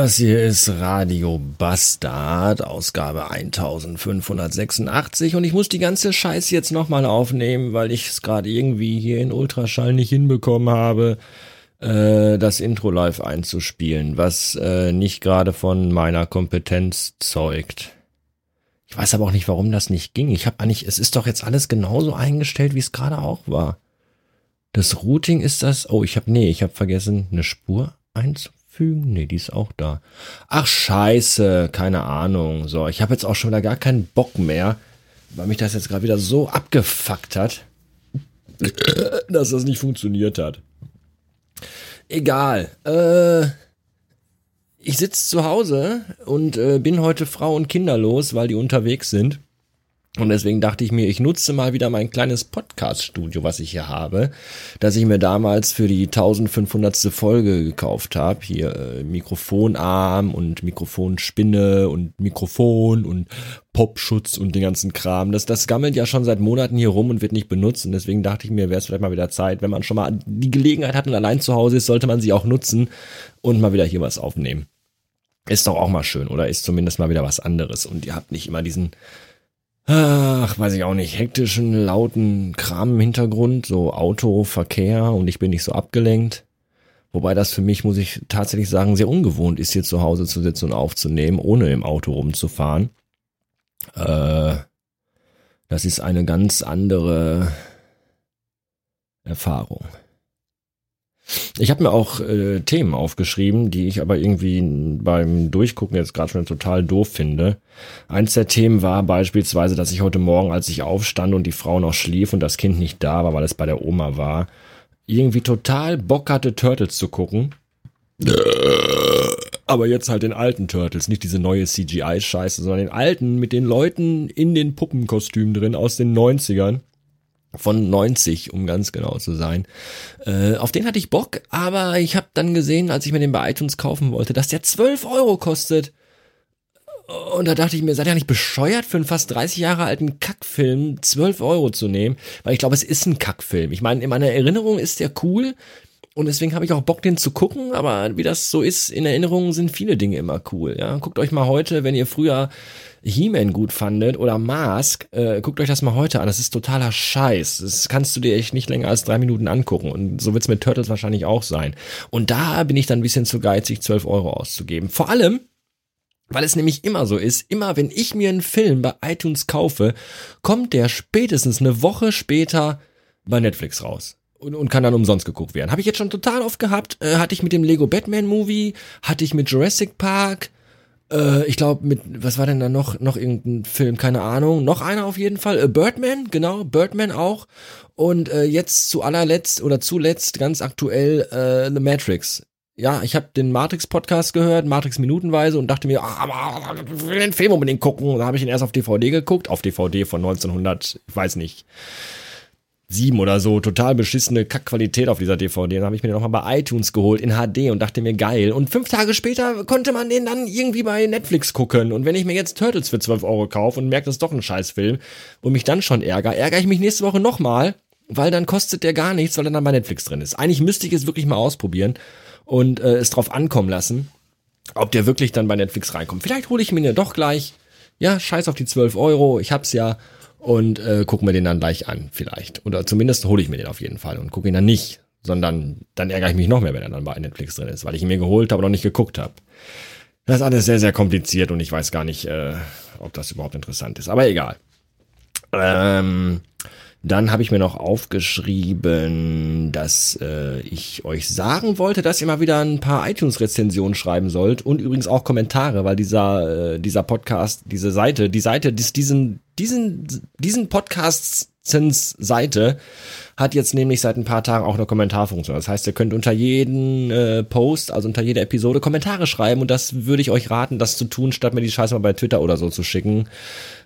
Das hier ist Radio Bastard, Ausgabe 1586 und ich muss die ganze Scheiße jetzt nochmal aufnehmen, weil ich es gerade irgendwie hier in Ultraschall nicht hinbekommen habe, äh, das Intro live einzuspielen, was äh, nicht gerade von meiner Kompetenz zeugt. Ich weiß aber auch nicht, warum das nicht ging. Ich habe eigentlich, es ist doch jetzt alles genauso eingestellt, wie es gerade auch war. Das Routing ist das, oh, ich habe, nee, ich habe vergessen, eine Spur einzufügen hinzufügen? Nee, die ist auch da. Ach scheiße, keine Ahnung. So, ich habe jetzt auch schon wieder gar keinen Bock mehr, weil mich das jetzt gerade wieder so abgefuckt hat, dass das nicht funktioniert hat. Egal. Äh, ich sitze zu Hause und äh, bin heute Frau und Kinder los, weil die unterwegs sind. Und deswegen dachte ich mir, ich nutze mal wieder mein kleines Podcast-Studio, was ich hier habe, das ich mir damals für die 1500. Folge gekauft habe. Hier äh, Mikrofonarm und Mikrofonspinne und Mikrofon und Popschutz und den ganzen Kram. Das, das gammelt ja schon seit Monaten hier rum und wird nicht benutzt. Und deswegen dachte ich mir, wäre es vielleicht mal wieder Zeit, wenn man schon mal die Gelegenheit hat und allein zu Hause ist, sollte man sie auch nutzen und mal wieder hier was aufnehmen. Ist doch auch mal schön, oder? Ist zumindest mal wieder was anderes. Und ihr habt nicht immer diesen ach, weiß ich auch nicht, hektischen, lauten Kram im Hintergrund, so Auto, Verkehr und ich bin nicht so abgelenkt. Wobei das für mich, muss ich tatsächlich sagen, sehr ungewohnt ist, hier zu Hause zu sitzen und aufzunehmen, ohne im Auto rumzufahren. Äh, das ist eine ganz andere Erfahrung. Ich habe mir auch äh, Themen aufgeschrieben, die ich aber irgendwie beim Durchgucken jetzt gerade schon total doof finde. Eins der Themen war beispielsweise, dass ich heute Morgen, als ich aufstand und die Frau noch schlief und das Kind nicht da war, weil es bei der Oma war, irgendwie total Bock hatte, Turtles zu gucken. Aber jetzt halt den alten Turtles, nicht diese neue CGI-Scheiße, sondern den alten mit den Leuten in den Puppenkostümen drin aus den 90ern von 90, um ganz genau zu sein. Äh, auf den hatte ich Bock, aber ich habe dann gesehen, als ich mir den bei iTunes kaufen wollte, dass der 12 Euro kostet. Und da dachte ich mir, seid ihr nicht bescheuert, für einen fast 30 Jahre alten Kackfilm 12 Euro zu nehmen? Weil ich glaube, es ist ein Kackfilm. Ich meine, in meiner Erinnerung ist der cool. Und deswegen habe ich auch Bock, den zu gucken, aber wie das so ist, in Erinnerungen sind viele Dinge immer cool. Ja, guckt euch mal heute, wenn ihr früher He-Man gut fandet oder Mask, äh, guckt euch das mal heute an. Das ist totaler Scheiß. Das kannst du dir echt nicht länger als drei Minuten angucken. Und so wird's mit Turtles wahrscheinlich auch sein. Und da bin ich dann ein bisschen zu geizig, 12 Euro auszugeben. Vor allem, weil es nämlich immer so ist, immer wenn ich mir einen Film bei iTunes kaufe, kommt der spätestens eine Woche später bei Netflix raus. Und, und kann dann umsonst geguckt werden. Habe ich jetzt schon total oft gehabt. Äh, hatte ich mit dem Lego Batman Movie, hatte ich mit Jurassic Park, äh, ich glaube, mit, was war denn da noch? Noch irgendein Film, keine Ahnung. Noch einer auf jeden Fall. Äh, Birdman, genau, Birdman auch. Und äh, jetzt zu allerletzt oder zuletzt ganz aktuell äh, The Matrix. Ja, ich habe den Matrix-Podcast gehört, Matrix minutenweise und dachte mir, ah, ich will den Film unbedingt gucken. Und da habe ich ihn erst auf DVD geguckt, auf DVD von 1900, ich weiß nicht, sieben oder so, total beschissene Kackqualität auf dieser DVD. Dann habe ich mir den nochmal bei iTunes geholt in HD und dachte mir, geil. Und fünf Tage später konnte man den dann irgendwie bei Netflix gucken. Und wenn ich mir jetzt Turtles für 12 Euro kaufe und merke, das ist doch ein Scheißfilm und mich dann schon ärgere, ärgere ich mich nächste Woche nochmal, weil dann kostet der gar nichts, weil er dann bei Netflix drin ist. Eigentlich müsste ich es wirklich mal ausprobieren und äh, es drauf ankommen lassen, ob der wirklich dann bei Netflix reinkommt. Vielleicht hole ich mir den doch gleich. Ja, scheiß auf die 12 Euro, ich hab's ja und äh, gucke mir den dann gleich an, vielleicht. Oder zumindest hole ich mir den auf jeden Fall und gucke ihn dann nicht, sondern dann ärgere ich mich noch mehr, wenn er dann bei Netflix drin ist, weil ich ihn mir geholt habe und noch nicht geguckt habe. Das ist alles sehr, sehr kompliziert und ich weiß gar nicht, äh, ob das überhaupt interessant ist. Aber egal. Ähm, dann habe ich mir noch aufgeschrieben, dass äh, ich euch sagen wollte, dass ihr mal wieder ein paar iTunes-Rezensionen schreiben sollt und übrigens auch Kommentare, weil dieser, äh, dieser Podcast, diese Seite, die Seite, dies, diesen, diesen, diesen Podcasts Seite hat jetzt nämlich seit ein paar Tagen auch eine Kommentarfunktion. Das heißt, ihr könnt unter jeden äh, Post, also unter jeder Episode Kommentare schreiben und das würde ich euch raten, das zu tun, statt mir die Scheiße mal bei Twitter oder so zu schicken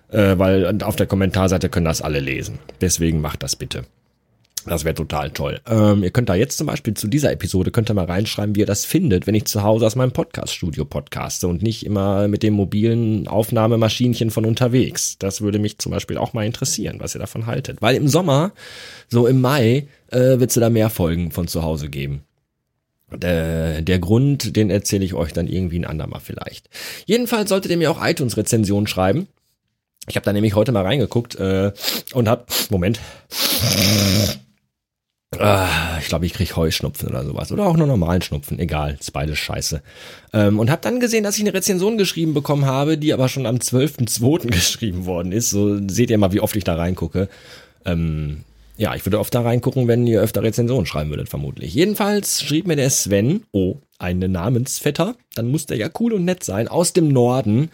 äh, weil auf der Kommentarseite können das alle lesen. Deswegen macht das bitte. Das wäre total toll. Ähm, ihr könnt da jetzt zum Beispiel zu dieser Episode, könnt ihr mal reinschreiben, wie ihr das findet, wenn ich zu Hause aus meinem Podcast-Studio podcaste und nicht immer mit dem mobilen Aufnahmemaschinchen von unterwegs. Das würde mich zum Beispiel auch mal interessieren, was ihr davon haltet. Weil im Sommer, so im Mai, äh, wird es da mehr Folgen von zu Hause geben. Der, der Grund, den erzähle ich euch dann irgendwie ein andermal vielleicht. Jedenfalls solltet ihr mir auch iTunes-Rezensionen schreiben. Ich habe da nämlich heute mal reingeguckt äh, und hab Moment. Ah, ich glaube, ich krieg Heuschnupfen oder sowas. Oder auch nur normalen Schnupfen. Egal, ist beides scheiße. Ähm, und habe dann gesehen, dass ich eine Rezension geschrieben bekommen habe, die aber schon am 12.02. geschrieben worden ist. So seht ihr mal, wie oft ich da reingucke. Ähm, ja, ich würde oft da reingucken, wenn ihr öfter Rezensionen schreiben würdet, vermutlich. Jedenfalls schrieb mir der Sven, oh, ein Namensvetter, dann muss der ja cool und nett sein, aus dem Norden,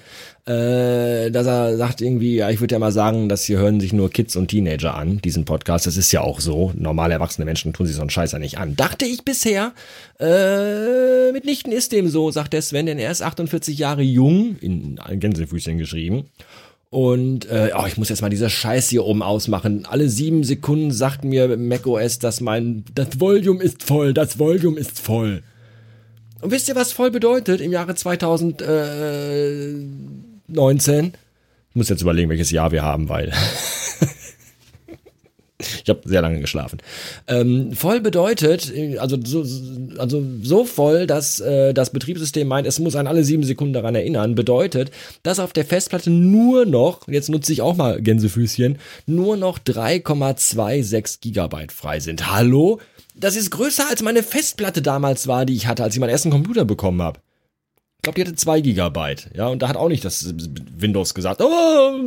äh, dass er sagt irgendwie, ja, ich würde ja mal sagen, dass hier hören sich nur Kids und Teenager an, diesen Podcast. Das ist ja auch so. Normale erwachsene Menschen tun sich so einen Scheiß ja nicht an. Dachte ich bisher. Äh, mitnichten ist dem so, sagt der Sven, denn er ist 48 Jahre jung, in Gänsefüßchen geschrieben. Und äh, oh, ich muss jetzt mal diese Scheiß hier oben ausmachen. Alle sieben Sekunden sagt mir macOS, dass mein das Volume ist voll, das Volume ist voll. Und wisst ihr, was voll bedeutet im Jahre 2019? Ich muss jetzt überlegen, welches Jahr wir haben, weil ich habe sehr lange geschlafen. Ähm, voll bedeutet, also so, also so voll, dass äh, das Betriebssystem meint, es muss an alle sieben Sekunden daran erinnern, bedeutet, dass auf der Festplatte nur noch, jetzt nutze ich auch mal Gänsefüßchen, nur noch 3,26 Gigabyte frei sind. Hallo? Das ist größer als meine Festplatte damals war, die ich hatte, als ich meinen ersten Computer bekommen habe. Ich glaube, die hatte zwei Gigabyte. Ja, und da hat auch nicht das Windows gesagt, oh,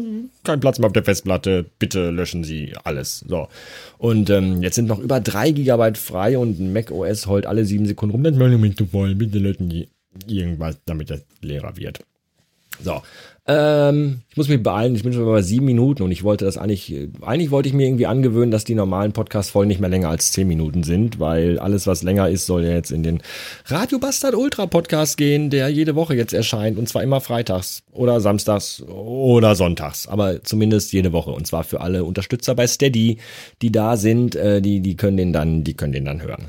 kein Platz mehr auf der Festplatte, bitte löschen Sie alles. So. Und ähm, jetzt sind noch über drei Gigabyte frei und Mac OS heult alle sieben Sekunden rum. Das wollen wir nicht wollen. Bitte löschen die irgendwas, damit das leerer wird. So. Ähm, ich muss mich beeilen, ich bin schon bei sieben Minuten und ich wollte das eigentlich, eigentlich wollte ich mir irgendwie angewöhnen, dass die normalen Podcast-Folgen nicht mehr länger als zehn Minuten sind, weil alles, was länger ist, soll ja jetzt in den Radio Bastard Ultra Podcast gehen, der jede Woche jetzt erscheint und zwar immer freitags oder samstags oder sonntags, aber zumindest jede Woche und zwar für alle Unterstützer bei Steady, die da sind, äh, die, die können den dann, die können den dann hören.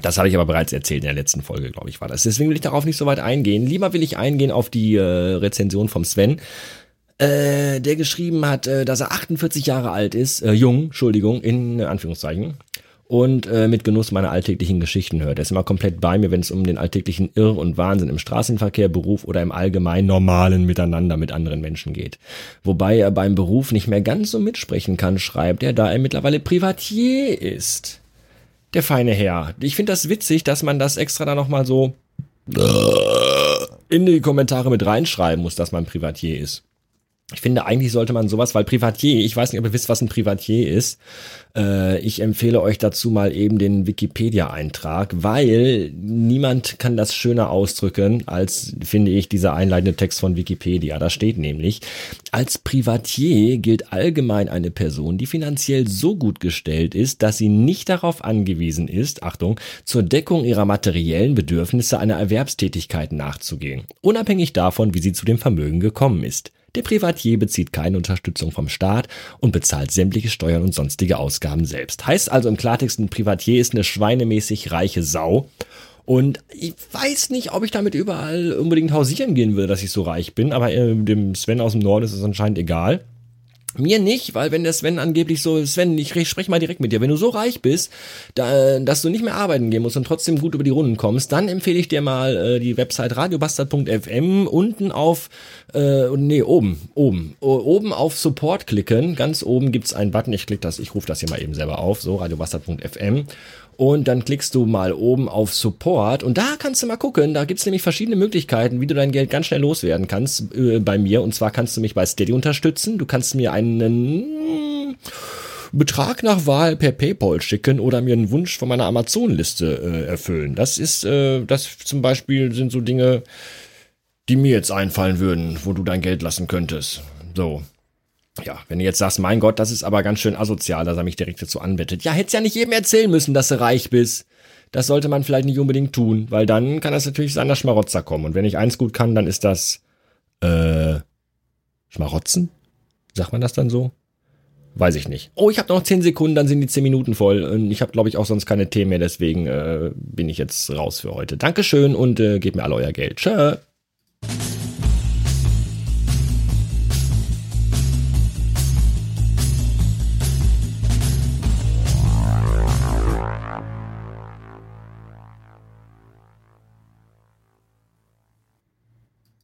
Das habe ich aber bereits erzählt in der letzten Folge, glaube ich, war das. Deswegen will ich darauf nicht so weit eingehen. Lieber will ich eingehen auf die äh, Rezension vom Sven, äh, der geschrieben hat, äh, dass er 48 Jahre alt ist, äh, jung, Entschuldigung, in Anführungszeichen, und äh, mit Genuss meine alltäglichen Geschichten hört. Er ist immer komplett bei mir, wenn es um den alltäglichen Irr und Wahnsinn im Straßenverkehr, Beruf oder im allgemein normalen Miteinander mit anderen Menschen geht. Wobei er beim Beruf nicht mehr ganz so mitsprechen kann, schreibt er, da er mittlerweile Privatier ist der feine Herr. Ich finde das witzig, dass man das extra da nochmal so in die Kommentare mit reinschreiben muss, dass man Privatier ist. Ich finde, eigentlich sollte man sowas, weil Privatier, ich weiß nicht, ob ihr wisst, was ein Privatier ist. Äh, ich empfehle euch dazu mal eben den Wikipedia-Eintrag, weil niemand kann das schöner ausdrücken, als, finde ich, dieser einleitende Text von Wikipedia. Da steht nämlich, als Privatier gilt allgemein eine Person, die finanziell so gut gestellt ist, dass sie nicht darauf angewiesen ist, Achtung, zur Deckung ihrer materiellen Bedürfnisse einer Erwerbstätigkeit nachzugehen, unabhängig davon, wie sie zu dem Vermögen gekommen ist. Der Privatier bezieht keine Unterstützung vom Staat und bezahlt sämtliche Steuern und sonstige Ausgaben selbst. Heißt also im Klartext, ein Privatier ist eine schweinemäßig reiche Sau. Und ich weiß nicht, ob ich damit überall unbedingt hausieren gehen will, dass ich so reich bin, aber äh, dem Sven aus dem Norden ist es anscheinend egal. Mir nicht, weil wenn der Sven angeblich so, Sven, ich spreche mal direkt mit dir, wenn du so reich bist, da, dass du nicht mehr arbeiten gehen musst und trotzdem gut über die Runden kommst, dann empfehle ich dir mal äh, die Website radiobastard.fm unten auf, äh, nee, oben, oben, oben auf Support klicken, ganz oben gibt's einen Button, ich klick das, ich rufe das hier mal eben selber auf, so radiobastard.fm und dann klickst du mal oben auf Support und da kannst du mal gucken, da gibt's nämlich verschiedene Möglichkeiten, wie du dein Geld ganz schnell loswerden kannst äh, bei mir. Und zwar kannst du mich bei Steady unterstützen, du kannst mir einen Betrag nach Wahl per PayPal schicken oder mir einen Wunsch von meiner Amazon-Liste äh, erfüllen. Das ist, äh, das zum Beispiel sind so Dinge, die mir jetzt einfallen würden, wo du dein Geld lassen könntest. So ja, wenn du jetzt sagst, mein Gott, das ist aber ganz schön asozial, dass er mich direkt dazu anbettet. Ja, hättest ja nicht jedem erzählen müssen, dass du reich bist. Das sollte man vielleicht nicht unbedingt tun, weil dann kann das natürlich sein, dass Schmarotzer kommen. Und wenn ich eins gut kann, dann ist das, äh, Schmarotzen? Sagt man das dann so? Weiß ich nicht. Oh, ich habe noch zehn Sekunden, dann sind die zehn Minuten voll. Und ich habe, glaube ich, auch sonst keine Themen mehr, deswegen äh, bin ich jetzt raus für heute. Dankeschön und äh, gebt mir alle euer Geld. Tschö.